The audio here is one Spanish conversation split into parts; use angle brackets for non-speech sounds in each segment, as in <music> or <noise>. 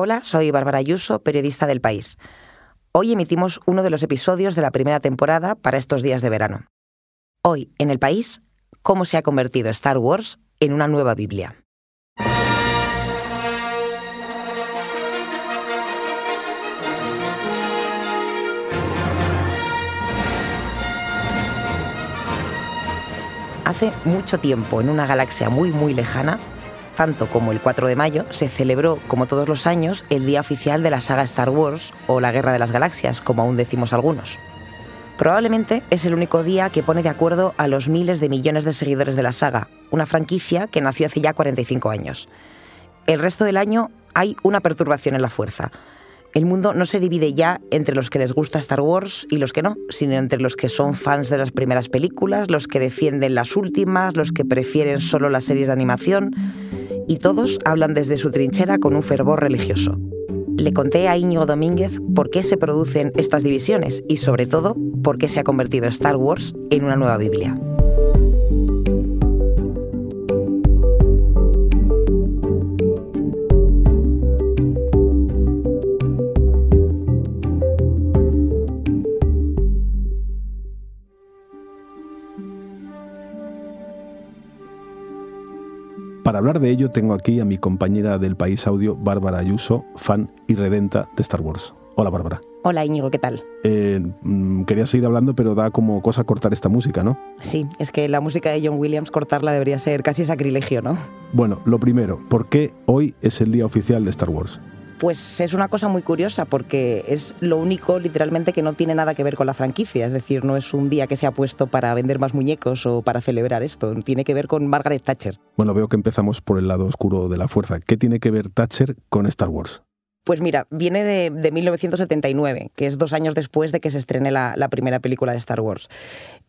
Hola, soy Bárbara Ayuso, periodista del País. Hoy emitimos uno de los episodios de la primera temporada para estos días de verano. Hoy, en el País, cómo se ha convertido Star Wars en una nueva Biblia. Hace mucho tiempo, en una galaxia muy muy lejana, tanto como el 4 de mayo, se celebró, como todos los años, el día oficial de la saga Star Wars o la Guerra de las Galaxias, como aún decimos algunos. Probablemente es el único día que pone de acuerdo a los miles de millones de seguidores de la saga, una franquicia que nació hace ya 45 años. El resto del año hay una perturbación en la fuerza, el mundo no se divide ya entre los que les gusta Star Wars y los que no, sino entre los que son fans de las primeras películas, los que defienden las últimas, los que prefieren solo las series de animación, y todos hablan desde su trinchera con un fervor religioso. Le conté a Íñigo Domínguez por qué se producen estas divisiones y sobre todo por qué se ha convertido Star Wars en una nueva Biblia. Para hablar de ello tengo aquí a mi compañera del País Audio, Bárbara Ayuso, fan y redenta de Star Wars. Hola Bárbara. Hola Íñigo, ¿qué tal? Eh, mm, quería seguir hablando, pero da como cosa cortar esta música, ¿no? Sí, es que la música de John Williams cortarla debería ser casi sacrilegio, ¿no? Bueno, lo primero, ¿por qué hoy es el día oficial de Star Wars? Pues es una cosa muy curiosa porque es lo único literalmente que no tiene nada que ver con la franquicia. Es decir, no es un día que se ha puesto para vender más muñecos o para celebrar esto. Tiene que ver con Margaret Thatcher. Bueno, veo que empezamos por el lado oscuro de la fuerza. ¿Qué tiene que ver Thatcher con Star Wars? Pues mira, viene de, 1979, que es dos años después de que se estrene la, primera película de Star Wars.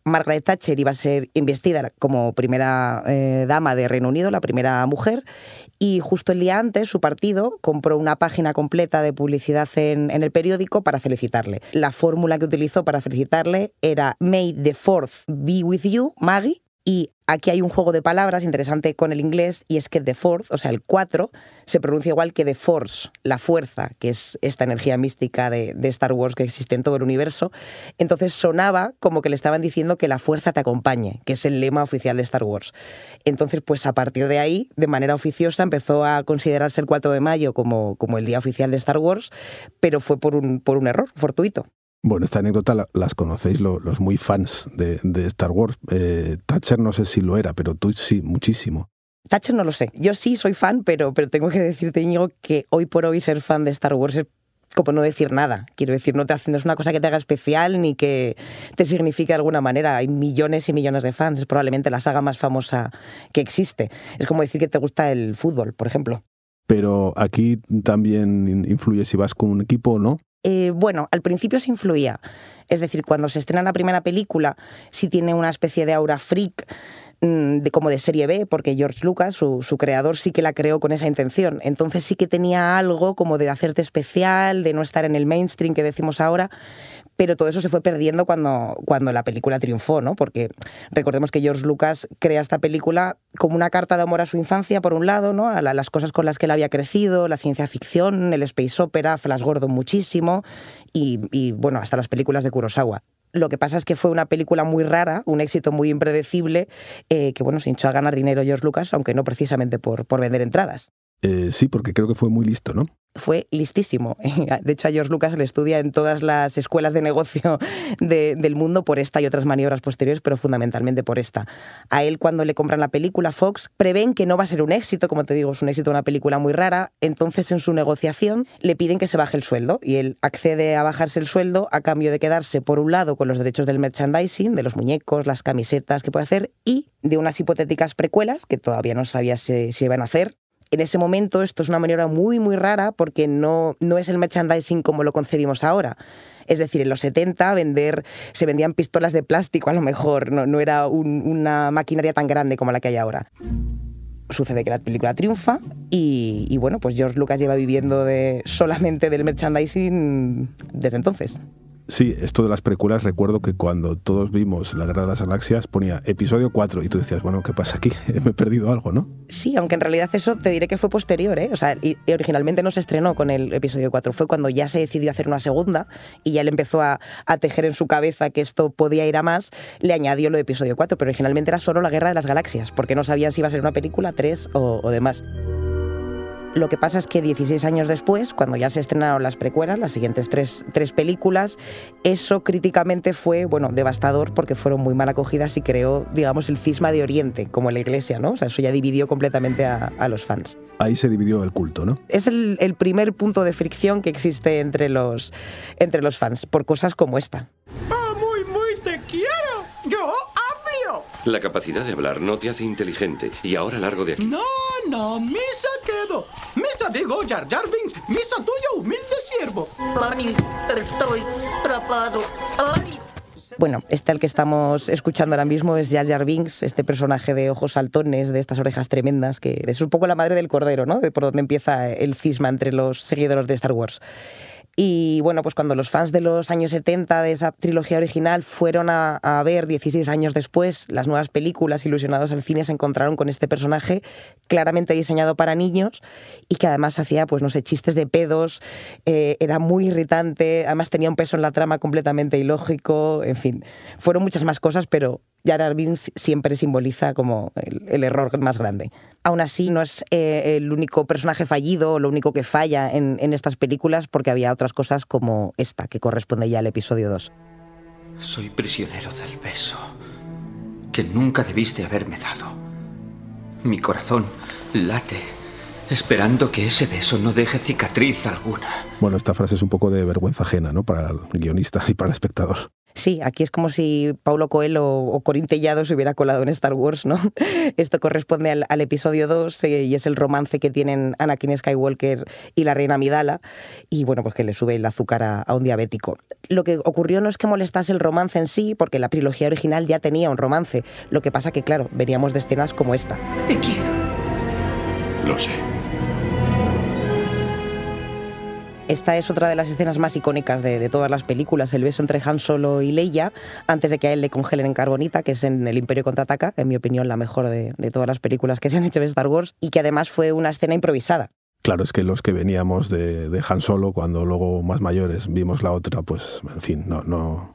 Margaret Thatcher iba a ser investida como primera eh, dama de Reino Unido, la primera mujer, y justo el día antes su partido compró una página completa de publicidad en, el periódico para felicitarle. La fórmula que utilizó para felicitarle era May the Fourth be with you, Maggie, y aquí hay un juego de palabras interesante con el inglés y es que The Fourth, o sea, el 4, se pronuncia igual que The Force, la fuerza, que es esta energía mística de, Star Wars que existe en todo el universo. Entonces sonaba como que le estaban diciendo que la fuerza te acompañe, que es el lema oficial de Star Wars. Entonces, pues a partir de ahí, de manera oficiosa, empezó a considerarse el 4 de mayo como, como el día oficial de Star Wars, pero fue por un, por un error fortuito. Bueno, esta anécdota las conocéis los muy fans de, Star Wars. Eh, Thatcher no sé si lo era, pero tú sí, muchísimo. Thatcher no lo sé. Yo sí soy fan, pero, pero tengo que decirte, Íñigo, que hoy por hoy ser fan de Star Wars es como no decir nada. Quiero decir, no, te hace, no es una cosa que te haga especial ni que te signifique de alguna manera. Hay millones y millones de fans. Es probablemente la saga más famosa que existe. Es como decir que te gusta el fútbol, por ejemplo. Pero aquí también influye si vas con un equipo o no. Eh, bueno, al principio se influía. Es decir, cuando se estrena la primera película, sí tiene una especie de aura freak mm, de, como de serie B, porque George Lucas, su, su, creador, sí que la creó con esa intención. Entonces sí que tenía algo como de hacerte especial, de no estar en el mainstream que decimos ahora, pero todo eso se fue perdiendo cuando, cuando la película triunfó, ¿no? Porque recordemos que George Lucas crea esta película como una carta de amor a su infancia, por un lado, ¿no? A las cosas con las que él había crecido, la ciencia ficción, el space opera, Flash Gordon muchísimo, y, bueno, hasta las películas de Kurosawa. Lo que pasa es que fue una película muy rara, un éxito muy impredecible, eh, que bueno, se hinchó a ganar dinero George Lucas, aunque no precisamente por, por vender entradas. Eh, sí, porque creo que fue muy listo, ¿no? fue listísimo. <laughs> De hecho, a George Lucas le estudia en todas las escuelas de negocio <laughs> del mundo por esta y otras maniobras posteriores, pero fundamentalmente por esta. A él, cuando le compran la película, Fox prevén que no va a ser un éxito, como te digo, es un éxito, una película muy rara. Entonces, en su negociación, le piden que se baje el sueldo y él accede a bajarse el sueldo a cambio de quedarse, por un lado, con los derechos del merchandising, de los muñecos, las camisetas que puede hacer, y de unas hipotéticas precuelas que todavía no sabía si, si iban a hacer, en ese momento esto es una maniobra muy, muy rara porque no, no es el merchandising como lo concebimos ahora. Es decir, en los 70 vender, se vendían pistolas de plástico a lo mejor, no, no era una maquinaria tan grande como la que hay ahora. Sucede que la película triunfa y, y bueno, pues George Lucas lleva viviendo de, solamente del merchandising desde entonces. Sí, esto de las precuelas, recuerdo que cuando todos vimos La Guerra de las Galaxias ponía episodio 4 y tú decías, bueno, ¿qué pasa aquí? <laughs> Me he perdido algo, ¿no? Sí, aunque en realidad eso te diré que fue posterior, ¿eh? O sea, originalmente no se estrenó con el episodio 4, fue cuando ya se decidió hacer una segunda y ya le empezó a, tejer en su cabeza que esto podía ir a más, le añadió lo de episodio 4, pero originalmente era solo La Guerra de las Galaxias, porque no sabía si iba a ser una película, 3 o, o demás. Lo que pasa es que 16 años después, cuando ya se estrenaron las precuelas, las siguientes tres, tres, películas, eso críticamente fue, bueno, devastador porque fueron muy mal acogidas y creó, digamos, el cisma de Oriente, como la Iglesia, ¿no? O sea, eso ya dividió completamente a, los fans. Ahí se dividió el culto, ¿no? Es el, el, primer punto de fricción que existe entre los, entre los fans, por cosas como esta. ¡Oh, muy, muy te quiero! ¡Yo hablo! La capacidad de hablar no te hace inteligente y ahora largo de aquí. No, no, misa quedo. Misa digo Jar Jar Binks, misa tuyo, humilde siervo. Ani, estoy atrapado. Ani. Bueno, este al que estamos escuchando ahora mismo es Jar Jar Binks, este personaje de ojos saltones, de estas orejas tremendas, que es un poco la madre del cordero, ¿no? De por donde empieza el cisma entre los seguidores de Star Wars. Y bueno, pues cuando los fans de los años 70 de esa trilogía original fueron a, ver 16 años después las nuevas películas ilusionados al cine, se encontraron con este personaje claramente diseñado para niños y que además hacía, pues no sé, chistes de pedos, eh, era muy irritante, además tenía un peso en la trama completamente ilógico, en fin, fueron muchas más cosas, pero Jar Jar siempre simboliza como el, error más grande. Aún así, no es eh, el único personaje fallido o lo único que falla en, en, estas películas, porque había otras cosas como esta, que corresponde ya al episodio 2. Soy prisionero del beso que nunca debiste haberme dado. Mi corazón late esperando que ese beso no deje cicatriz alguna. Bueno, esta frase es un poco de vergüenza ajena, ¿no? Para el guionista y para el espectador. Sí, aquí es como si Paulo Coelho o Corín Tellado se hubiera colado en Star Wars, ¿no? <laughs> Esto corresponde al, episodio 2 eh, y es el romance que tienen Anakin Skywalker y la reina Midala y bueno, pues que le sube el azúcar a, a, un diabético. Lo que ocurrió no es que molestase el romance en sí, porque la trilogía original ya tenía un romance. Lo que pasa que, claro, veníamos de escenas como esta. Te quiero. Lo sé. Esta es otra de las escenas más icónicas de, todas las películas, el beso entre Han Solo y Leia, antes de que a él le congelen en carbonita, que es en El Imperio Contraataca, en mi opinión la mejor de, todas las películas que se han hecho de Star Wars, y que además fue una escena improvisada. Claro, es que los que veníamos de, Han Solo, cuando luego más mayores vimos la otra, pues, en fin, no, no,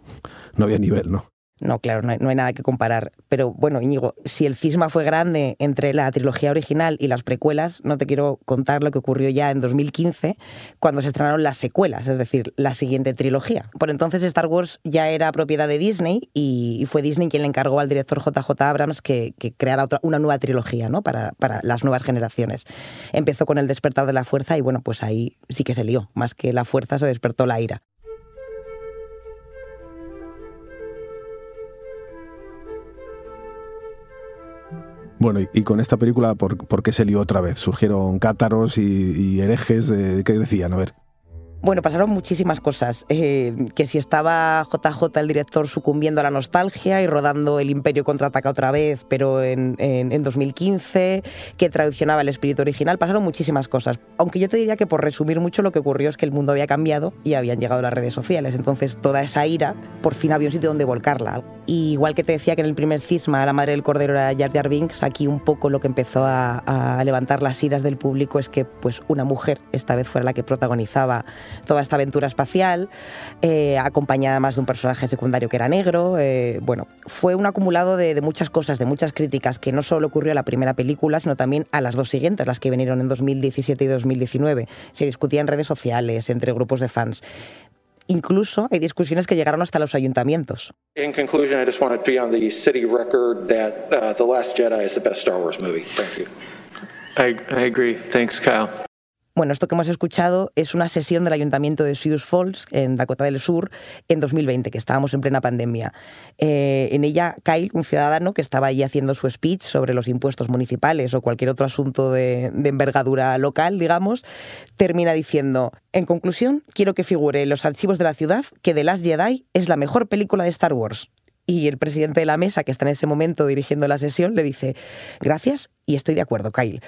no había nivel, ¿no? No, claro, no hay, nada que comparar. Pero bueno, Íñigo, si el cisma fue grande entre la trilogía original y las precuelas, no te quiero contar lo que ocurrió ya en 2015, cuando se estrenaron las secuelas, es decir, la siguiente trilogía. Por entonces Star Wars ya era propiedad de Disney y, fue Disney quien le encargó al director JJ Abrams que, creara otra, una nueva trilogía ¿no? para, para las nuevas generaciones. Empezó con El despertar de la fuerza y bueno, pues ahí sí que se lió. Más que la fuerza se despertó la ira. Bueno, y, con esta película, ¿por, qué se lió otra vez? ¿Surgieron cátaros y, herejes? De, ¿Qué decían? A ver. Bueno, pasaron muchísimas cosas. Eh, que si estaba JJ, el director, sucumbiendo a la nostalgia y rodando El Imperio contraataca otra vez, pero en, en, 2015, que traduccionaba el espíritu original, pasaron muchísimas cosas. Aunque yo te diría que por resumir mucho lo que ocurrió es que el mundo había cambiado y habían llegado las redes sociales. Entonces toda esa ira por fin había un sitio donde volcarla. Igual que te decía que en el primer cisma la madre del cordero era Jar Jar Binks, aquí un poco lo que empezó a, levantar las iras del público es que pues una mujer esta vez fuera la que protagonizaba toda esta aventura espacial, eh, acompañada más de un personaje secundario que era negro. Eh, bueno, fue un acumulado de, muchas cosas, de muchas críticas, que no solo ocurrió a la primera película, sino también a las dos siguientes, las que vinieron en 2017 y 2019. Se discutía en redes sociales, entre grupos de fans. Incluso hay discusiones que llegaron hasta los ayuntamientos. In conclusion, I just want to be on the city record that uh, The Last Jedi is the best Star Wars movie. Thank you. I, I agree. Thanks, Kyle. Bueno, esto que hemos escuchado es una sesión del Ayuntamiento de Sioux Falls, en Dakota del Sur, en 2020, que estábamos en plena pandemia. Eh, en ella, Kyle, un ciudadano que estaba allí haciendo su speech sobre los impuestos municipales o cualquier otro asunto de, envergadura local, digamos, termina diciendo, en conclusión, quiero que figure en los archivos de la ciudad que The Last Jedi es la mejor película de Star Wars. Y el presidente de la mesa, que está en ese momento dirigiendo la sesión, le dice, gracias y estoy de acuerdo, Kyle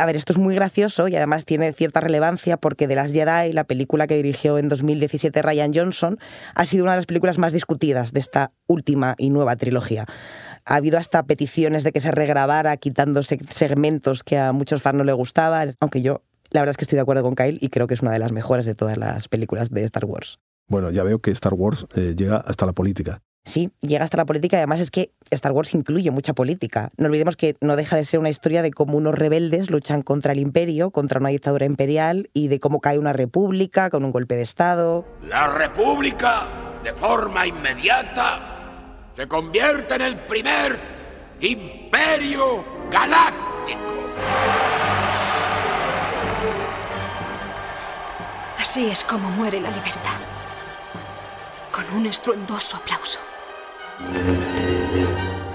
A ver, esto es muy gracioso y además tiene cierta relevancia porque de las Jedi, la película que dirigió en 2017 Ryan Johnson, ha sido una de las películas más discutidas de esta última y nueva trilogía. Ha habido hasta peticiones de que se regrabara quitando segmentos que a muchos fans no le gustaban, aunque yo la verdad es que estoy de acuerdo con Kyle y creo que es una de las mejores de todas las películas de Star Wars. Bueno, ya veo que Star Wars eh, llega hasta la política. Sí, llega hasta la política y además es que Star Wars incluye mucha política. No olvidemos que no deja de ser una historia de cómo unos rebeldes luchan contra el imperio, contra una dictadura imperial y de cómo cae una república con un golpe de Estado. La república, de forma inmediata, se convierte en el primer imperio galáctico. Así es como muere la libertad. Con un estruendoso aplauso.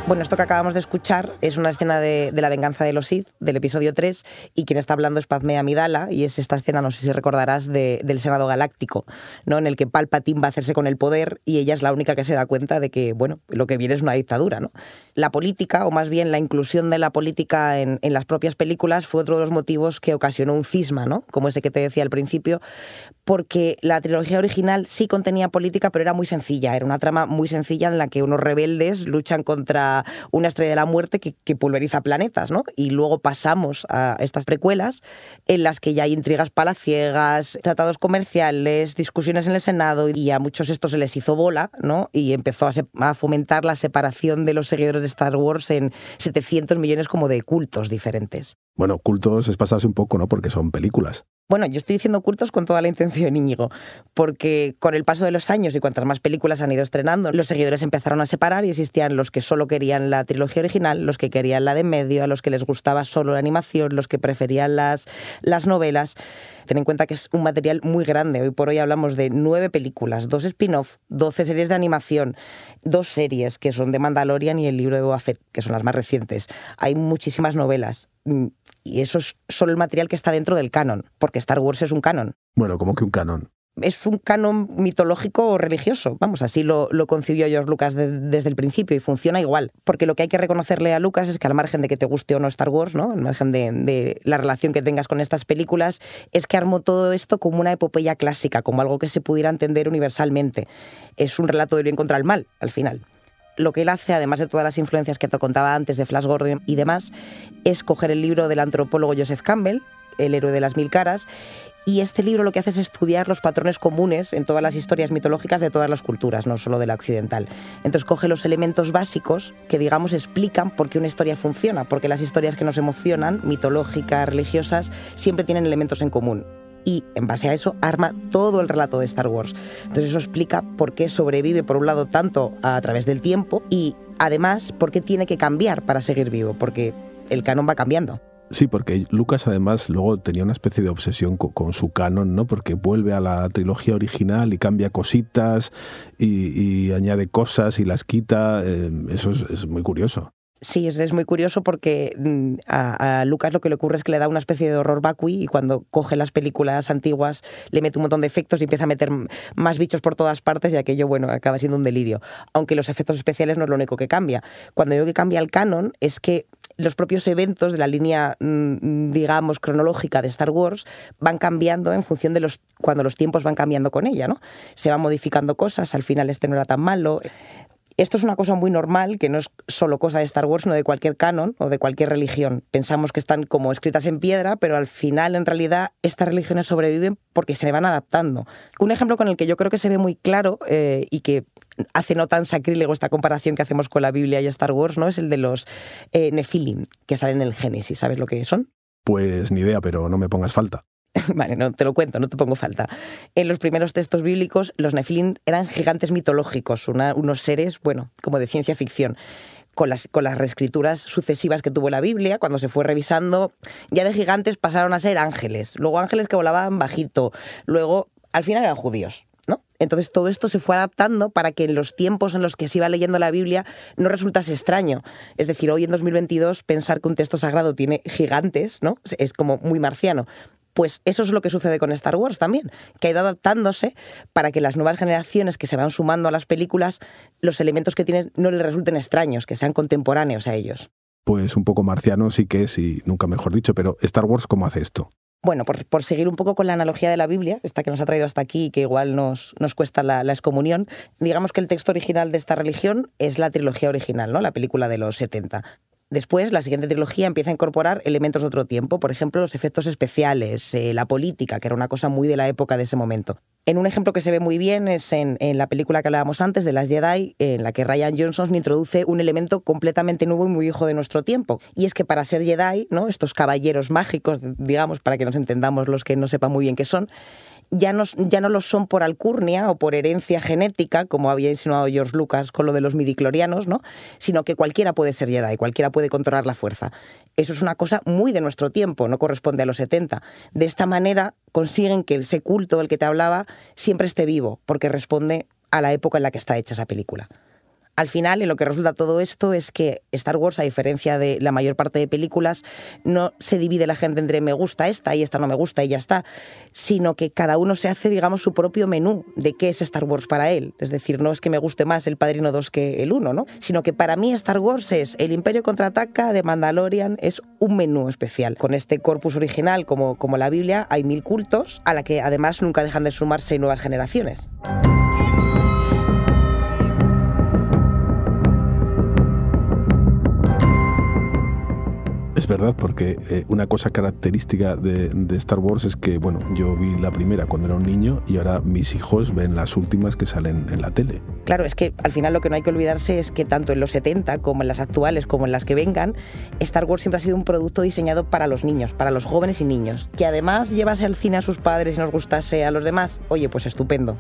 Bueno, esto que acabamos de escuchar es una escena de, la venganza de los Sith, del episodio 3, y quien está hablando es Padme Amidala, y es esta escena, no sé si recordarás, del Senado Galáctico, ¿no? en el que Palpatine va a hacerse con el poder y ella es la única que se da cuenta de que, bueno, lo que viene es una dictadura. ¿no? La política, o más bien la inclusión de la política en, en las propias películas, fue otro de los motivos que ocasionó un cisma, ¿no? como ese que te decía al principio, porque la trilogía original sí contenía política, pero era muy sencilla, era una trama muy sencilla en la que unos rebeldes luchan contra una estrella de la muerte que, pulveriza planetas, ¿no? Y luego pasamos a estas precuelas en las que ya hay intrigas palaciegas, tratados comerciales, discusiones en el Senado y a muchos estos se les hizo bola, ¿no? Y empezó a, fomentar la separación de los seguidores de Star Wars en 700 millones como de cultos diferentes. Bueno, cultos es pasarse un poco, ¿no? Porque son películas. Bueno, yo estoy diciendo cultos con toda la intención, Íñigo, porque con el paso de los años y cuantas más películas han ido estrenando, los seguidores empezaron a separar y existían los que solo querían la trilogía original, los que querían la de medio, a los que les gustaba solo la animación, los que preferían las, las novelas. Ten en cuenta que es un material muy grande. Hoy por hoy hablamos de nueve películas, dos spin-off, doce series de animación, dos series que son de Mandalorian y el libro de Boba Fett, que son las más recientes. Hay muchísimas novelas y eso es solo el material que está dentro del canon, porque Star Wars es un canon. Bueno, ¿cómo que un canon? es un canon mitológico o religioso. Vamos, así lo, concibió George Lucas desde el principio y funciona igual. Porque lo que hay que reconocerle a Lucas es que al margen de que te guste o no Star Wars, ¿no? al margen de, la relación que tengas con estas películas, es que armó todo esto como una epopeya clásica, como algo que se pudiera entender universalmente. Es un relato del bien contra el mal, al final lo que él hace, además de todas las influencias que te contaba antes de Flash Gordon y demás, es coger el libro del antropólogo Joseph Campbell, El héroe de las mil caras, y este libro lo que hace es estudiar los patrones comunes en todas las historias mitológicas de todas las culturas, no solo de la occidental. Entonces coge los elementos básicos que, digamos, explican por qué una historia funciona, porque las historias que nos emocionan, mitológicas, religiosas, siempre tienen elementos en común. Y en base a eso arma todo el relato de Star Wars. Entonces eso explica por qué sobrevive, por un lado, tanto a través del tiempo y además por qué tiene que cambiar para seguir vivo, porque el canon va cambiando. Sí, porque Lucas además luego tenía una especie de obsesión con, su canon, ¿no? Porque vuelve a la trilogía original y cambia cositas y, añade cosas y las quita. Eh, eso es, muy curioso. Sí, es, muy curioso porque mm, a, Lucas lo que le ocurre es que le da una especie de horror vacui y cuando coge las películas antiguas le mete un montón de efectos y empieza a meter más bichos por todas partes y aquello, bueno, acaba siendo un delirio. Aunque los efectos especiales no es lo único que cambia. Cuando digo que cambia el canon es que los propios eventos de la línea, mm, digamos, cronológica de Star Wars van cambiando en función de los cuando los tiempos van cambiando con ella, ¿no? Se van modificando cosas, al final este no era tan malo. Esto es una cosa muy normal, que no es solo cosa de Star Wars, sino de cualquier canon o de cualquier religión. Pensamos que están como escritas en piedra, pero al final, en realidad, estas religiones sobreviven porque se van adaptando. Un ejemplo con el que yo creo que se ve muy claro eh, y que hace no tan sacrílego esta comparación que hacemos con la Biblia y Star Wars, ¿no? Es el de los eh, Nephilim, que salen en el Génesis. ¿Sabes lo que son? Pues ni idea, pero no me pongas falta. <laughs> Vale, no te lo cuento, no te pongo falta. En los primeros textos bíblicos, los Nefilim eran gigantes mitológicos, unos seres, bueno, como de ciencia ficción. Con las, con las reescrituras sucesivas que tuvo la Biblia, cuando se fue revisando, ya de gigantes pasaron a ser ángeles, luego ángeles que volaban bajito, luego al final eran judíos. ¿No? Entonces todo esto se fue adaptando para que en los tiempos en los que se iba leyendo la Biblia no resultase extraño. Es decir, hoy en 2022 pensar que un texto sagrado tiene gigantes, ¿no? Es como muy marciano. Pues eso es lo que sucede con Star Wars también, que ha ido adaptándose para que las nuevas generaciones que se van sumando a las películas, los elementos que tienen no les resulten extraños, que sean contemporáneos a ellos. Pues un poco marciano sí que es, y nunca mejor dicho, pero Star Wars, ¿cómo hace esto? Bueno, por, seguir un poco con la analogía de la Biblia, esta que nos ha traído hasta aquí y que igual nos, nos cuesta la, la, excomunión, digamos que el texto original de esta religión es la trilogía original, ¿no? la película de los 70. Después, la siguiente trilogía empieza a incorporar elementos de otro tiempo, por ejemplo, los efectos especiales, eh, la política, que era una cosa muy de la época de ese momento. En un ejemplo que se ve muy bien es en, la película que hablábamos antes, de las Jedi, en la que Ryan Johnson introduce un elemento completamente nuevo y muy hijo de nuestro tiempo. Y es que para ser Jedi, ¿no? estos caballeros mágicos, digamos, para que nos entendamos los que no sepan muy bien qué son, ya no, ya no lo son por alcurnia o por herencia genética, como había insinuado George Lucas con lo de los midiclorianos, ¿no? sino que cualquiera puede ser Jedi, cualquiera puede controlar la fuerza. Eso es una cosa muy de nuestro tiempo, no corresponde a los 70. De esta manera consiguen que ese culto del que te hablaba siempre esté vivo, porque responde a la época en la que está hecha esa película. Al final, en lo que resulta todo esto es que Star Wars, a diferencia de la mayor parte de películas, no se divide la gente entre me gusta esta y esta no me gusta y ya está, sino que cada uno se hace, digamos, su propio menú de qué es Star Wars para él. Es decir, no es que me guste más el Padrino 2 que el 1, ¿no? Sino que para mí Star Wars es el Imperio contraataca de Mandalorian, es un menú especial. Con este corpus original, como, como la Biblia, hay mil cultos, a la que además nunca dejan de sumarse nuevas generaciones. Es verdad, porque eh, una cosa característica de, Star Wars es que, bueno, yo vi la primera cuando era un niño y ahora mis hijos ven las últimas que salen en la tele. Claro, es que al final lo que no hay que olvidarse es que tanto en los 70 como en las actuales como en las que vengan, Star Wars siempre ha sido un producto diseñado para los niños, para los jóvenes y niños. Que además llevase al cine a sus padres y nos gustase a los demás, oye, pues estupendo.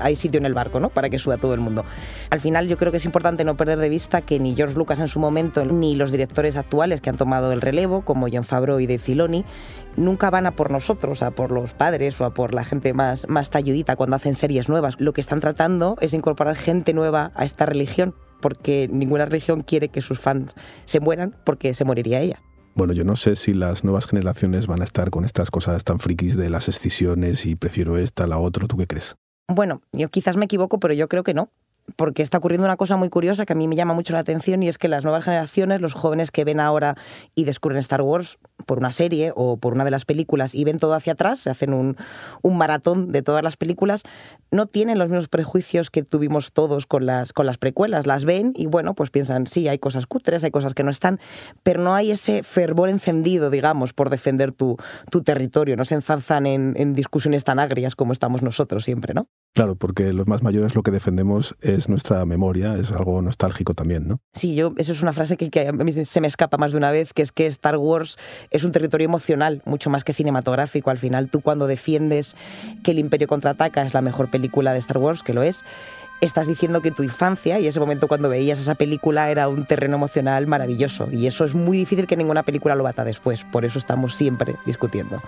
Hay sitio en el barco, ¿no? Para que suba todo el mundo. Al final yo creo que es importante no perder de vista que ni George Lucas en su momento, ni los directores actuales que han tomado el relevo, como John Favreau y Dave Filoni, nunca van a por nosotros, a por los padres o a por la gente más, más talludita cuando hacen series nuevas. Lo que están tratando es incorporar gente nueva a esta religión, porque ninguna religión quiere que sus fans se mueran porque se moriría ella. Bueno, yo no sé si las nuevas generaciones van a estar con estas cosas tan frikis de las excisiones y prefiero esta, la otra. ¿Tú qué crees? Bueno, yo quizás me equivoco, pero yo creo que no porque está ocurriendo una cosa muy curiosa que a mí me llama mucho la atención y es que las nuevas generaciones, los jóvenes que ven ahora y descubren Star Wars por una serie o por una de las películas y ven todo hacia atrás, se hacen un, maratón de todas las películas, no tienen los mismos prejuicios que tuvimos todos con las, con las precuelas. Las ven y bueno, pues piensan, sí, hay cosas cutres, hay cosas que no están, pero no hay ese fervor encendido, digamos, por defender tu, tu territorio, no se enzarzan en, en discusiones tan agrias como estamos nosotros siempre, ¿no? Claro, porque los más mayores lo que defendemos es nuestra memoria, es algo nostálgico también, ¿no? Sí, yo, eso es una frase que, a mí se me escapa más de una vez, que es que Star Wars es un territorio emocional, mucho más que cinematográfico. Al final, tú cuando defiendes que El Imperio contraataca es la mejor película de Star Wars, que lo es, estás diciendo que tu infancia y ese momento cuando veías esa película era un terreno emocional maravilloso. Y eso es muy difícil que ninguna película lo bata después. Por eso estamos siempre discutiendo.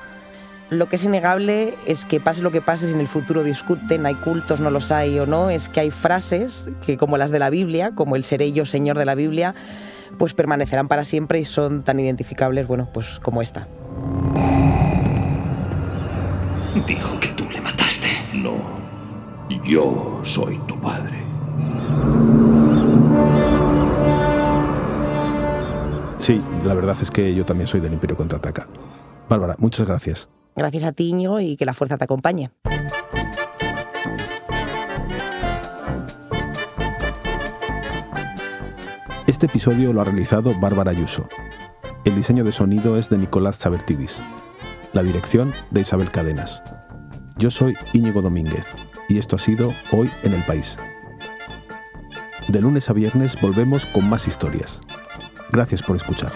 Lo que es innegable es que pase lo que pase, si en el futuro discuten, hay cultos, no los hay o no, es que hay frases que como las de la Biblia, como el seré yo Señor de la Biblia, pues permanecerán para siempre y son tan identificables, bueno, pues como esta. Dijo que tú le mataste. No, yo soy tu padre. Sí, la verdad es que yo también soy del Imperio Contraataca. Bárbara, muchas gracias. Gracias a ti, Íñigo, y que la fuerza te acompañe. Este episodio lo ha realizado Bárbara Ayuso. El diseño de sonido es de Nicolás Chabertidis. La dirección de Isabel Cadenas. Yo soy Íñigo Domínguez y esto ha sido Hoy en el País. De lunes a viernes volvemos con más historias. Gracias por escuchar.